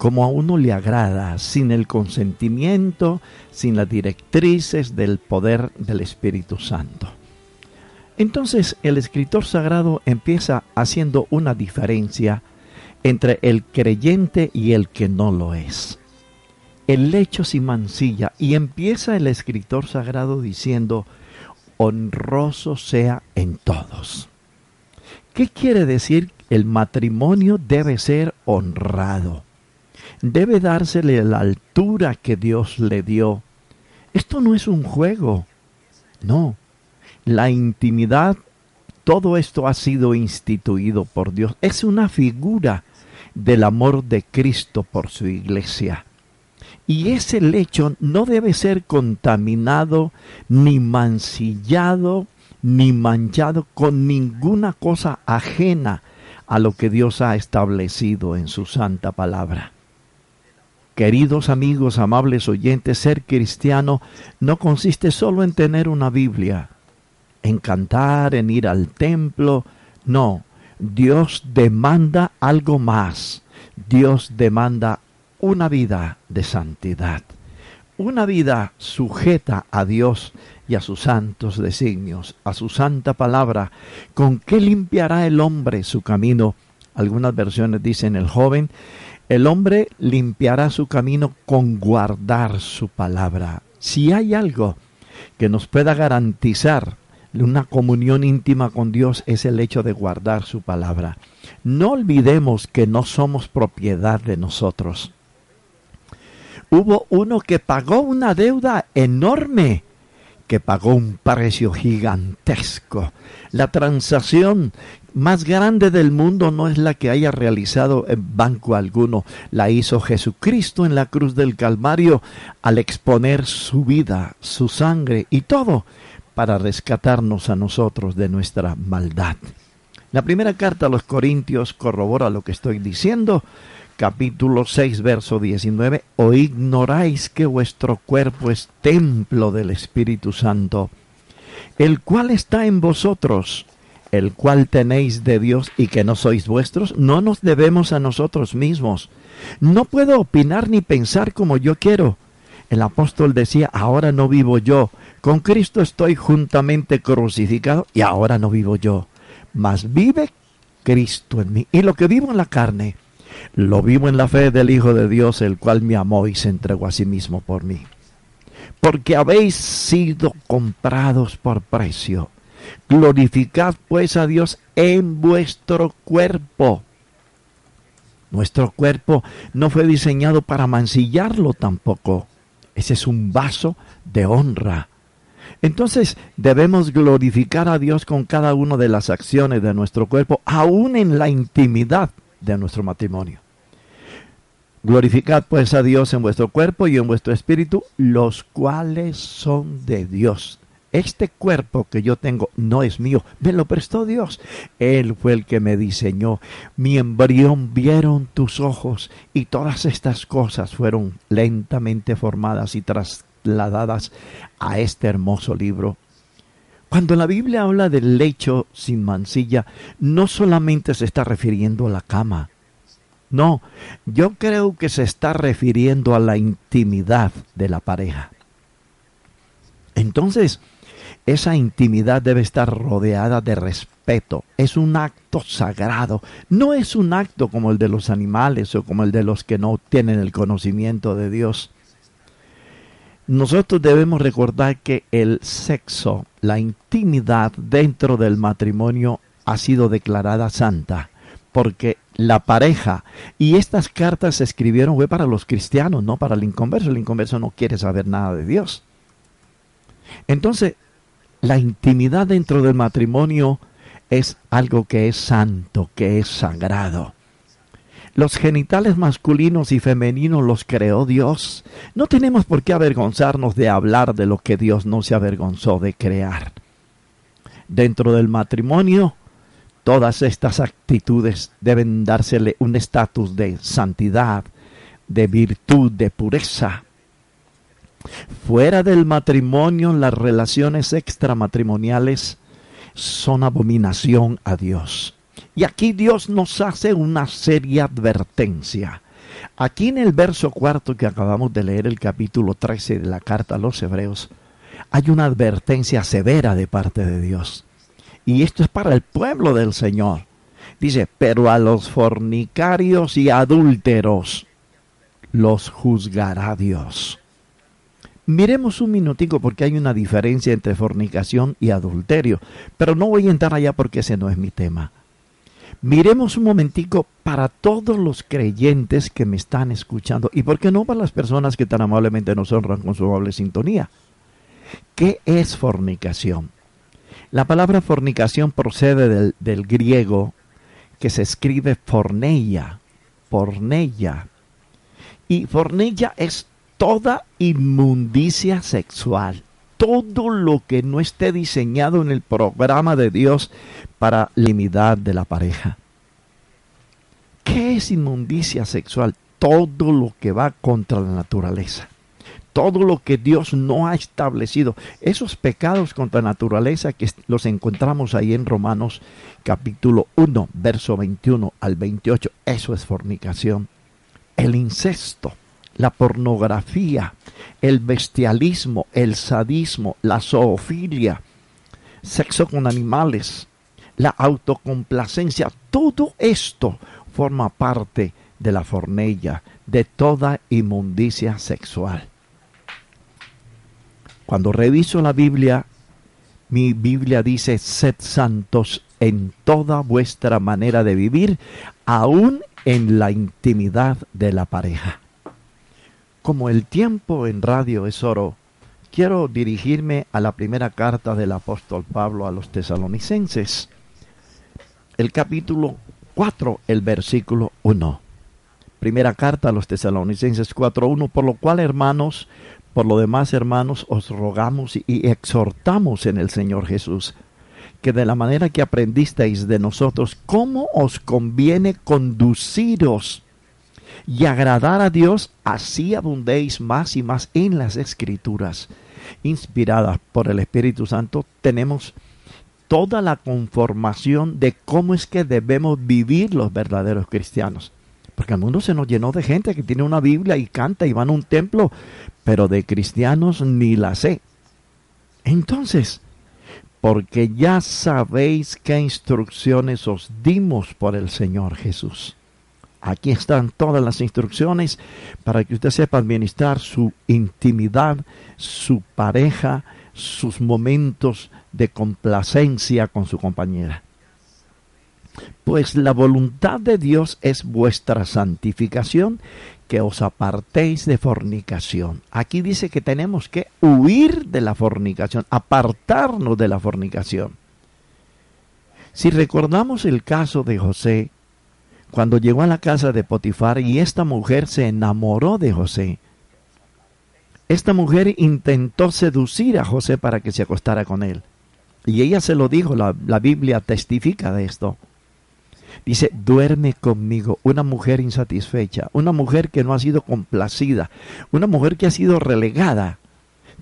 como a uno le agrada, sin el consentimiento, sin las directrices del poder del Espíritu Santo. Entonces el escritor sagrado empieza haciendo una diferencia entre el creyente y el que no lo es. El lecho sin mancilla y empieza el escritor sagrado diciendo, honroso sea en todos. ¿Qué quiere decir? El matrimonio debe ser honrado. Debe dársele la altura que Dios le dio. Esto no es un juego. No. La intimidad, todo esto ha sido instituido por Dios. Es una figura del amor de Cristo por su iglesia. Y ese lecho no debe ser contaminado, ni mancillado, ni manchado con ninguna cosa ajena a lo que Dios ha establecido en su santa palabra. Queridos amigos, amables oyentes, ser cristiano no consiste solo en tener una Biblia, en cantar, en ir al templo. No, Dios demanda algo más. Dios demanda una vida de santidad, una vida sujeta a Dios y a sus santos designios, a su santa palabra, con qué limpiará el hombre su camino. Algunas versiones dicen el joven, el hombre limpiará su camino con guardar su palabra. Si hay algo que nos pueda garantizar una comunión íntima con Dios es el hecho de guardar su palabra. No olvidemos que no somos propiedad de nosotros hubo uno que pagó una deuda enorme, que pagó un precio gigantesco. La transacción más grande del mundo no es la que haya realizado en banco alguno, la hizo Jesucristo en la cruz del Calvario al exponer su vida, su sangre y todo para rescatarnos a nosotros de nuestra maldad. La primera carta a los Corintios corrobora lo que estoy diciendo capítulo 6, verso 19, o ignoráis que vuestro cuerpo es templo del Espíritu Santo, el cual está en vosotros, el cual tenéis de Dios y que no sois vuestros, no nos debemos a nosotros mismos. No puedo opinar ni pensar como yo quiero. El apóstol decía, ahora no vivo yo, con Cristo estoy juntamente crucificado y ahora no vivo yo, mas vive Cristo en mí. Y lo que vivo en la carne, lo vivo en la fe del Hijo de Dios, el cual me amó y se entregó a sí mismo por mí. Porque habéis sido comprados por precio. Glorificad pues a Dios en vuestro cuerpo. Nuestro cuerpo no fue diseñado para mancillarlo tampoco. Ese es un vaso de honra. Entonces debemos glorificar a Dios con cada una de las acciones de nuestro cuerpo, aún en la intimidad de nuestro matrimonio. Glorificad pues a Dios en vuestro cuerpo y en vuestro espíritu, los cuales son de Dios. Este cuerpo que yo tengo no es mío, me lo prestó Dios. Él fue el que me diseñó. Mi embrión vieron tus ojos y todas estas cosas fueron lentamente formadas y trasladadas a este hermoso libro cuando la Biblia habla del lecho sin mancilla, no solamente se está refiriendo a la cama. No, yo creo que se está refiriendo a la intimidad de la pareja. Entonces, esa intimidad debe estar rodeada de respeto. Es un acto sagrado. No es un acto como el de los animales o como el de los que no tienen el conocimiento de Dios. Nosotros debemos recordar que el sexo, la intimidad dentro del matrimonio ha sido declarada santa, porque la pareja, y estas cartas se escribieron fue para los cristianos, no para el inconverso, el inconverso no quiere saber nada de Dios. Entonces, la intimidad dentro del matrimonio es algo que es santo, que es sagrado. Los genitales masculinos y femeninos los creó Dios. No tenemos por qué avergonzarnos de hablar de lo que Dios no se avergonzó de crear. Dentro del matrimonio, todas estas actitudes deben dársele un estatus de santidad, de virtud, de pureza. Fuera del matrimonio, las relaciones extramatrimoniales son abominación a Dios. Y aquí Dios nos hace una seria advertencia. Aquí en el verso cuarto que acabamos de leer, el capítulo 13 de la carta a los hebreos, hay una advertencia severa de parte de Dios. Y esto es para el pueblo del Señor. Dice, pero a los fornicarios y adúlteros los juzgará Dios. Miremos un minutico porque hay una diferencia entre fornicación y adulterio, pero no voy a entrar allá porque ese no es mi tema. Miremos un momentico para todos los creyentes que me están escuchando y por qué no para las personas que tan amablemente nos honran con su amable sintonía. ¿Qué es fornicación? La palabra fornicación procede del, del griego que se escribe forneia, porneia. Y forneia es toda inmundicia sexual todo lo que no esté diseñado en el programa de Dios para la de la pareja. ¿Qué es inmundicia sexual? Todo lo que va contra la naturaleza. Todo lo que Dios no ha establecido. Esos pecados contra la naturaleza que los encontramos ahí en Romanos capítulo 1, verso 21 al 28. Eso es fornicación. El incesto la pornografía, el bestialismo, el sadismo, la zoofilia, sexo con animales, la autocomplacencia, todo esto forma parte de la fornella, de toda inmundicia sexual. Cuando reviso la Biblia, mi Biblia dice, sed santos en toda vuestra manera de vivir, aún en la intimidad de la pareja. Como el tiempo en radio es oro, quiero dirigirme a la primera carta del apóstol Pablo a los tesalonicenses, el capítulo 4, el versículo 1. Primera carta a los tesalonicenses 4.1, por lo cual hermanos, por lo demás hermanos, os rogamos y exhortamos en el Señor Jesús, que de la manera que aprendisteis de nosotros, cómo os conviene conduciros y agradar a Dios, así abundéis más y más en las escrituras. Inspiradas por el Espíritu Santo, tenemos toda la conformación de cómo es que debemos vivir los verdaderos cristianos. Porque el mundo se nos llenó de gente que tiene una Biblia y canta y van a un templo, pero de cristianos ni la sé. Entonces, porque ya sabéis qué instrucciones os dimos por el Señor Jesús. Aquí están todas las instrucciones para que usted sepa administrar su intimidad, su pareja, sus momentos de complacencia con su compañera. Pues la voluntad de Dios es vuestra santificación, que os apartéis de fornicación. Aquí dice que tenemos que huir de la fornicación, apartarnos de la fornicación. Si recordamos el caso de José, cuando llegó a la casa de Potifar y esta mujer se enamoró de José. Esta mujer intentó seducir a José para que se acostara con él. Y ella se lo dijo, la, Biblia testifica de esto. Dice, duerme conmigo, una mujer insatisfecha, una mujer que no ha sido complacida, una mujer que ha sido relegada.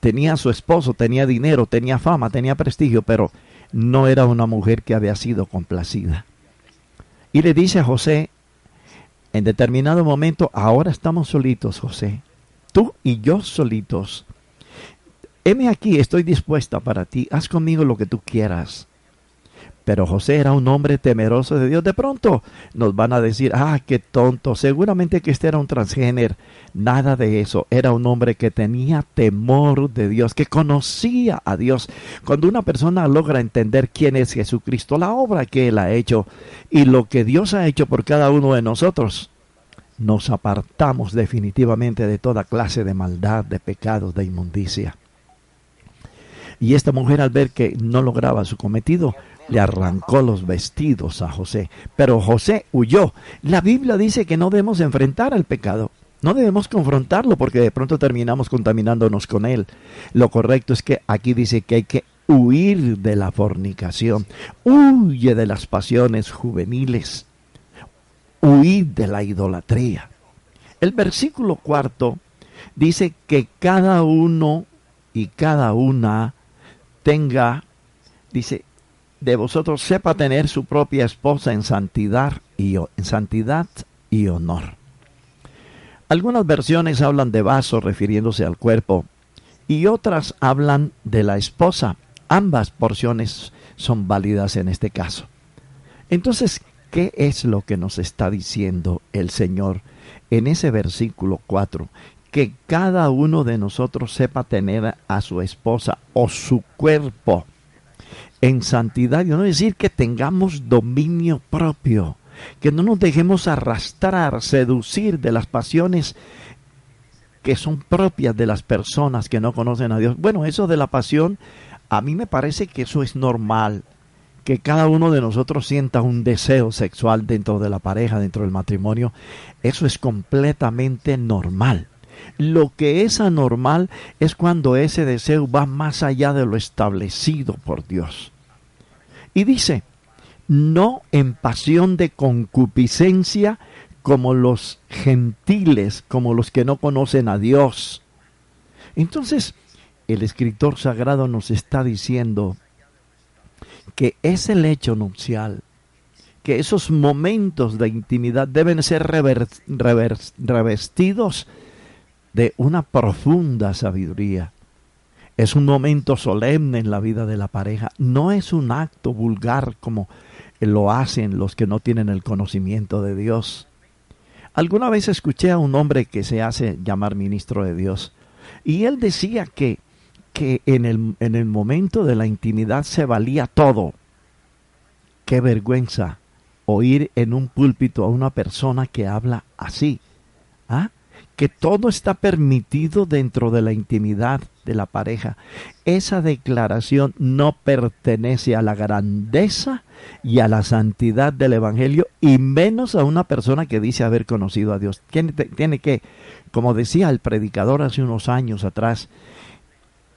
Tenía a su esposo, tenía dinero, tenía fama, tenía prestigio, pero no era una mujer que había sido complacida. Y le dice a José, en determinado momento, ahora estamos solitos, José, tú y yo solitos. Heme aquí, estoy dispuesta para ti, haz conmigo lo que tú quieras. Pero José era un hombre temeroso de Dios. De pronto nos van a decir, ah, qué tonto, seguramente que este era un transgénero. Nada de eso. Era un hombre que tenía temor de Dios, que conocía a Dios. Cuando una persona logra entender quién es Jesucristo, la obra que Él ha hecho y lo que Dios ha hecho por cada uno de nosotros, nos apartamos definitivamente de toda clase de maldad, de pecados, de inmundicia. Y esta mujer al ver que no lograba su cometido, le arrancó los vestidos a José. Pero José huyó. La Biblia dice que no debemos enfrentar al pecado. No debemos confrontarlo porque de pronto terminamos contaminándonos con él. Lo correcto es que aquí dice que hay que huir de la fornicación. Huye de las pasiones juveniles. Huir de la idolatría. El versículo cuarto dice que cada uno y cada una tenga, dice, de vosotros sepa tener su propia esposa en santidad y, en santidad y honor. Algunas versiones hablan de vaso refiriéndose al cuerpo y otras hablan de la esposa. Ambas porciones son válidas en este caso. Entonces, ¿qué es lo que nos está diciendo el Señor en ese versículo 4? Que cada uno de nosotros sepa tener a su esposa o su cuerpo en santidad, y no decir que tengamos dominio propio, que no nos dejemos arrastrar, seducir de las pasiones que son propias de las personas que no conocen a Dios. Bueno, eso de la pasión, a mí me parece que eso es normal, que cada uno de nosotros sienta un deseo sexual dentro de la pareja, dentro del matrimonio, eso es completamente normal. Lo que es anormal es cuando ese deseo va más allá de lo establecido por Dios. Y dice, no en pasión de concupiscencia como los gentiles, como los que no conocen a Dios. Entonces, el escritor sagrado nos está diciendo que es el hecho nupcial, que esos momentos de intimidad deben ser revestidos de una profunda sabiduría. Es un momento solemne en la vida de la pareja, no es un acto vulgar como lo hacen los que no tienen el conocimiento de Dios. Alguna vez escuché a un hombre que se hace llamar ministro de Dios y él decía que, que en, el, en el momento de la intimidad se valía todo. Qué vergüenza oír en un púlpito a una persona que habla así. ¿Ah? Que todo está permitido dentro de la intimidad de la pareja. Esa declaración no pertenece a la grandeza y a la santidad del Evangelio y menos a una persona que dice haber conocido a Dios. Tiene, tiene que, como decía el predicador hace unos años atrás,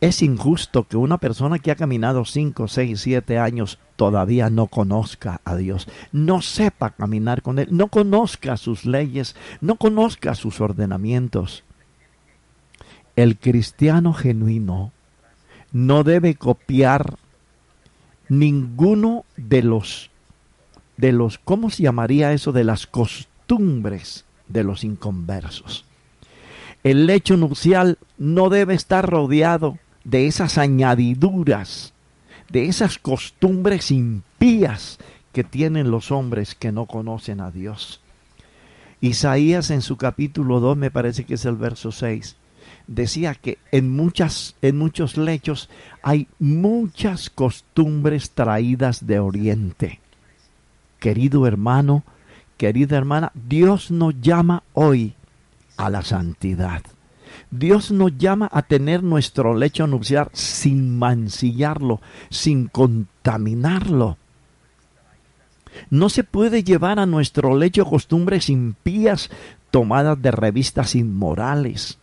es injusto que una persona que ha caminado 5, 6, 7 años todavía no conozca a Dios, no sepa caminar con Él, no conozca sus leyes, no conozca sus ordenamientos. El cristiano genuino no debe copiar ninguno de los de los ¿cómo se llamaría eso? de las costumbres de los inconversos. El lecho nupcial no debe estar rodeado de esas añadiduras, de esas costumbres impías que tienen los hombres que no conocen a Dios. Isaías en su capítulo 2, me parece que es el verso 6, decía que en muchas en muchos lechos hay muchas costumbres traídas de oriente. Querido hermano, querida hermana, Dios nos llama hoy a la santidad. Dios nos llama a tener nuestro lecho nupcial sin mancillarlo, sin contaminarlo. No se puede llevar a nuestro lecho costumbres impías tomadas de revistas inmorales,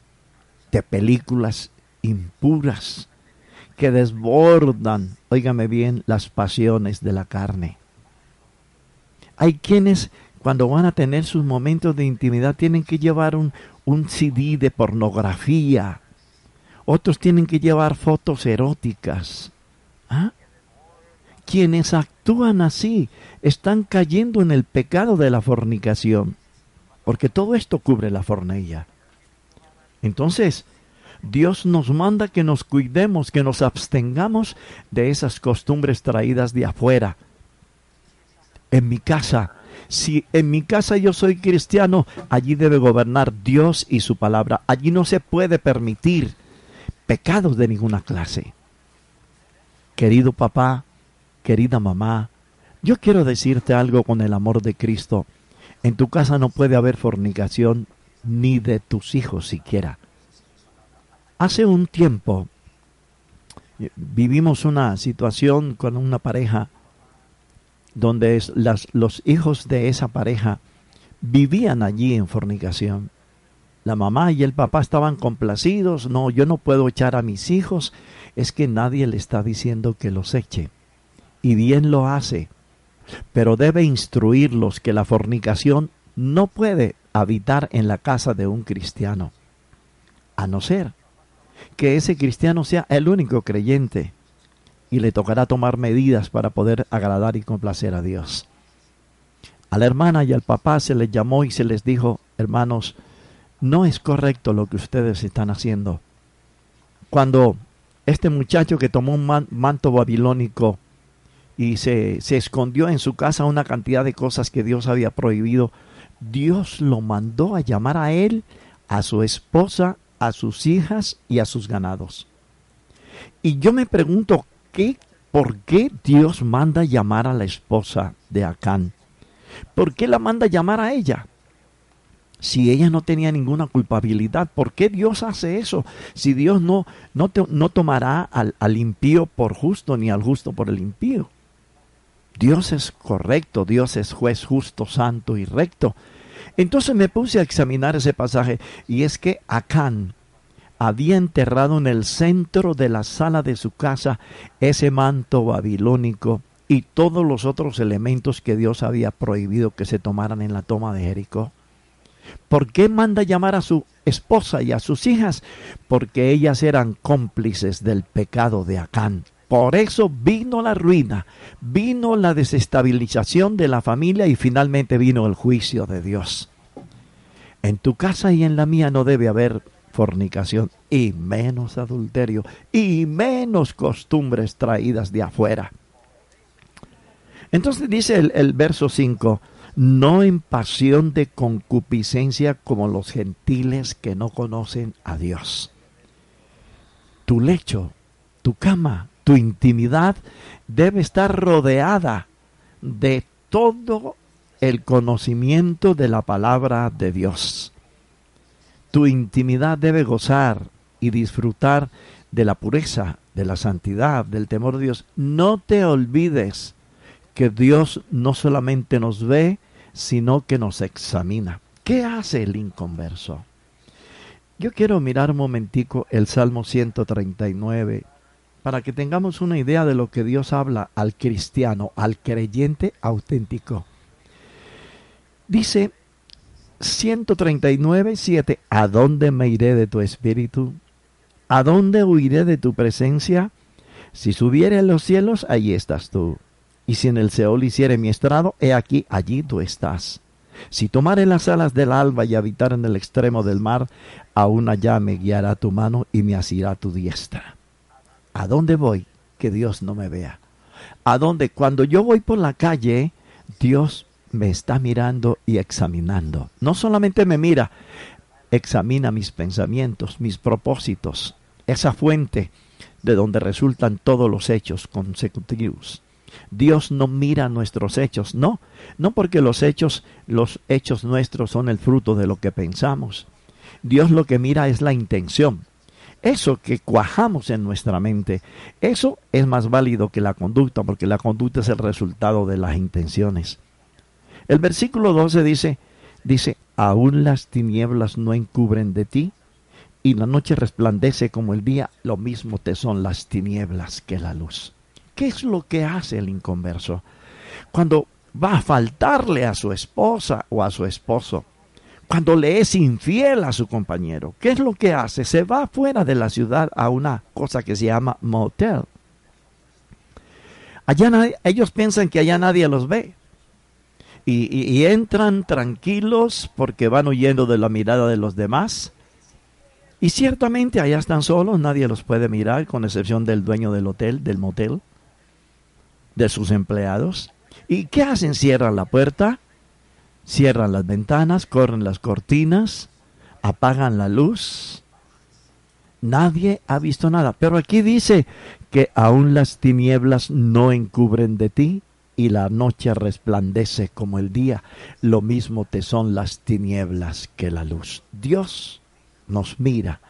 de películas impuras, que desbordan, óigame bien, las pasiones de la carne. Hay quienes cuando van a tener sus momentos de intimidad tienen que llevar un, un CD de pornografía. Otros tienen que llevar fotos eróticas. ¿Ah? Quienes actúan así están cayendo en el pecado de la fornicación, porque todo esto cubre la fornilla. Entonces, Dios nos manda que nos cuidemos, que nos abstengamos de esas costumbres traídas de afuera. En mi casa si en mi casa yo soy cristiano, allí debe gobernar Dios y su palabra. Allí no se puede permitir pecados de ninguna clase. Querido papá, querida mamá, yo quiero decirte algo con el amor de Cristo. En tu casa no puede haber fornicación ni de tus hijos siquiera. Hace un tiempo vivimos una situación con una pareja donde las, los hijos de esa pareja vivían allí en fornicación. La mamá y el papá estaban complacidos, no, yo no puedo echar a mis hijos, es que nadie le está diciendo que los eche. Y bien lo hace, pero debe instruirlos que la fornicación no puede habitar en la casa de un cristiano, a no ser que ese cristiano sea el único creyente y le tocará tomar medidas para poder agradar y complacer a Dios. A la hermana y al papá se les llamó y se les dijo, hermanos, no es correcto lo que ustedes están haciendo. Cuando este muchacho que tomó un manto babilónico y se, se escondió en su casa una cantidad de cosas que Dios había prohibido, Dios lo mandó a llamar a él, a su esposa, a sus hijas y a sus ganados. Y yo me pregunto, ¿qué, ¿por qué Dios manda llamar a la esposa de Acán? ¿Por qué la manda llamar a ella? Si ella no tenía ninguna culpabilidad, ¿por qué Dios hace eso? Si Dios no, no, no tomará al, al impío por justo ni al justo por el impío. Dios es correcto, Dios es juez justo, santo y recto. Entonces me puse a examinar ese pasaje y es que Acán había enterrado en el centro de la sala de su casa ese manto babilónico y todos los otros elementos que Dios había prohibido que se tomaran en la toma de Jericó. ¿Por qué manda llamar a su esposa y a sus hijas? Porque ellas eran cómplices del pecado de Acán. Por eso vino la ruina, vino la desestabilización de la familia y finalmente vino el juicio de Dios. En tu casa y en la mía no debe haber fornicación y menos adulterio y menos costumbres traídas de afuera. Entonces dice el, el verso 5, no en pasión de concupiscencia como los gentiles que no conocen a Dios. Tu lecho, tu cama, tu intimidad debe estar rodeada de todo el conocimiento de la palabra de Dios. Tu intimidad debe gozar y disfrutar de la pureza, de la santidad, del temor de Dios. No te olvides que Dios no solamente nos ve, sino que nos examina. ¿Qué hace el inconverso? Yo quiero mirar un momentico el Salmo 139 para que tengamos una idea de lo que Dios habla al cristiano, al creyente auténtico. Dice 139, 7, ¿a dónde me iré de tu espíritu? ¿A dónde huiré de tu presencia? Si subiere en los cielos, allí estás tú. Y si en el Seol hiciere mi estrado, he aquí, allí tú estás. Si tomare las alas del alba y habitar en el extremo del mar, aún allá me guiará tu mano y me asirá tu diestra. ¿A dónde voy? Que Dios no me vea. ¿A dónde? Cuando yo voy por la calle, Dios me está mirando y examinando. No solamente me mira, examina mis pensamientos, mis propósitos, esa fuente de donde resultan todos los hechos consecutivos. Dios no mira nuestros hechos, no, no porque los hechos, los hechos nuestros son el fruto de lo que pensamos. Dios lo que mira es la intención. Eso que cuajamos en nuestra mente, eso es más válido que la conducta, porque la conducta es el resultado de las intenciones. El versículo 12 dice, dice, aún las tinieblas no encubren de ti, y la noche resplandece como el día, lo mismo te son las tinieblas que la luz. ¿Qué es lo que hace el inconverso? Cuando va a faltarle a su esposa o a su esposo, cuando le es infiel a su compañero, ¿qué es lo que hace? Se va fuera de la ciudad a una cosa que se llama motel. Allá ellos piensan que allá nadie los ve. Y, entran tranquilos porque van huyendo de la mirada de los demás. Y ciertamente allá están solos, nadie los puede mirar, con excepción del dueño del hotel, del motel de sus empleados. ¿Y qué hacen? Cierran la puerta, cierran las ventanas, corren las cortinas, apagan la luz. Nadie ha visto nada. Pero aquí dice que aún las tinieblas no encubren de ti y la noche resplandece como el día. Lo mismo te son las tinieblas que la luz. Dios nos mira,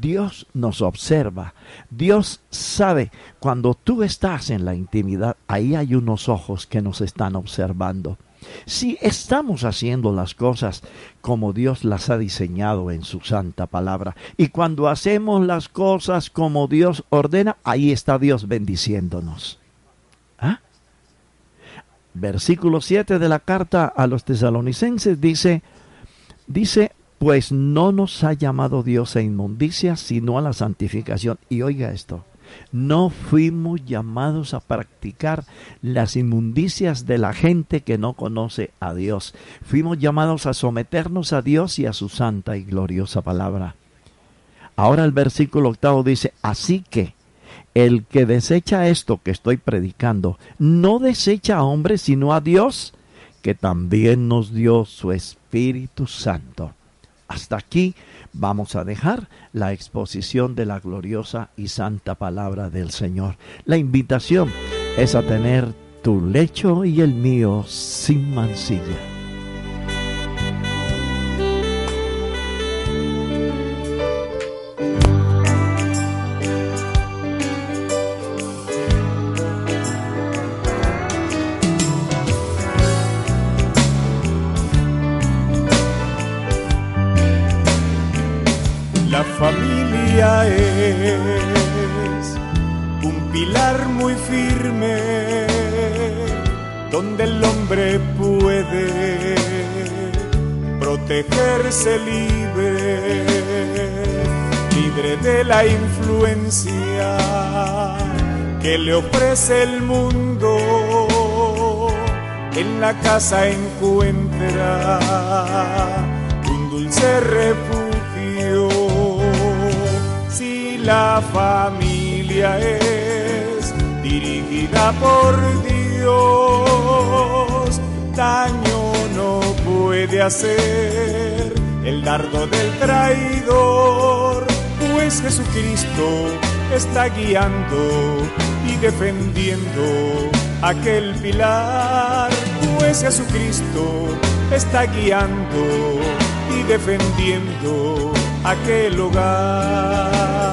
Dios nos observa, Dios sabe cuando tú estás en la intimidad, ahí hay unos ojos que nos están observando. Si estamos haciendo las cosas como Dios las ha diseñado en su santa palabra, y cuando hacemos las cosas como Dios ordena, ahí está Dios bendiciéndonos. Versículo 7 de la carta a los tesalonicenses dice, dice, pues no nos ha llamado Dios a inmundicia, sino a la santificación. Y oiga esto, No fuimos llamados a practicar las inmundicias de la gente que no conoce a Dios. Fuimos llamados a someternos a Dios y a su santa y gloriosa palabra. Ahora el versículo octavo dice, así que el que desecha esto que estoy predicando, no desecha a hombres sino a Dios, que también nos dio su Espíritu Santo. Hasta aquí vamos a dejar la exposición de la gloriosa y santa palabra del Señor. La invitación es a tener tu lecho y el mío sin mancilla. Ofrece el mundo. En la casa encuentra un dulce refugio la familia es dirigida por Dios, daño no puede hacer el dardo del traidor, pues Jesucristo está guiando y defendiendo aquel pilar, pues Jesucristo está guiando y defendiendo aquel hogar.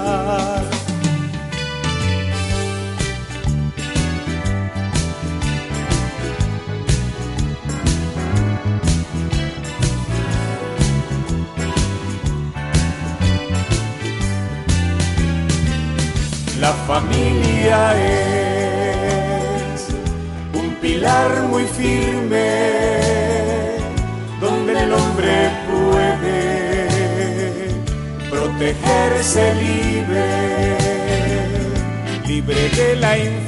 Familia es un pilar muy firme donde el hombre puede protegerse libre, libre de la influencia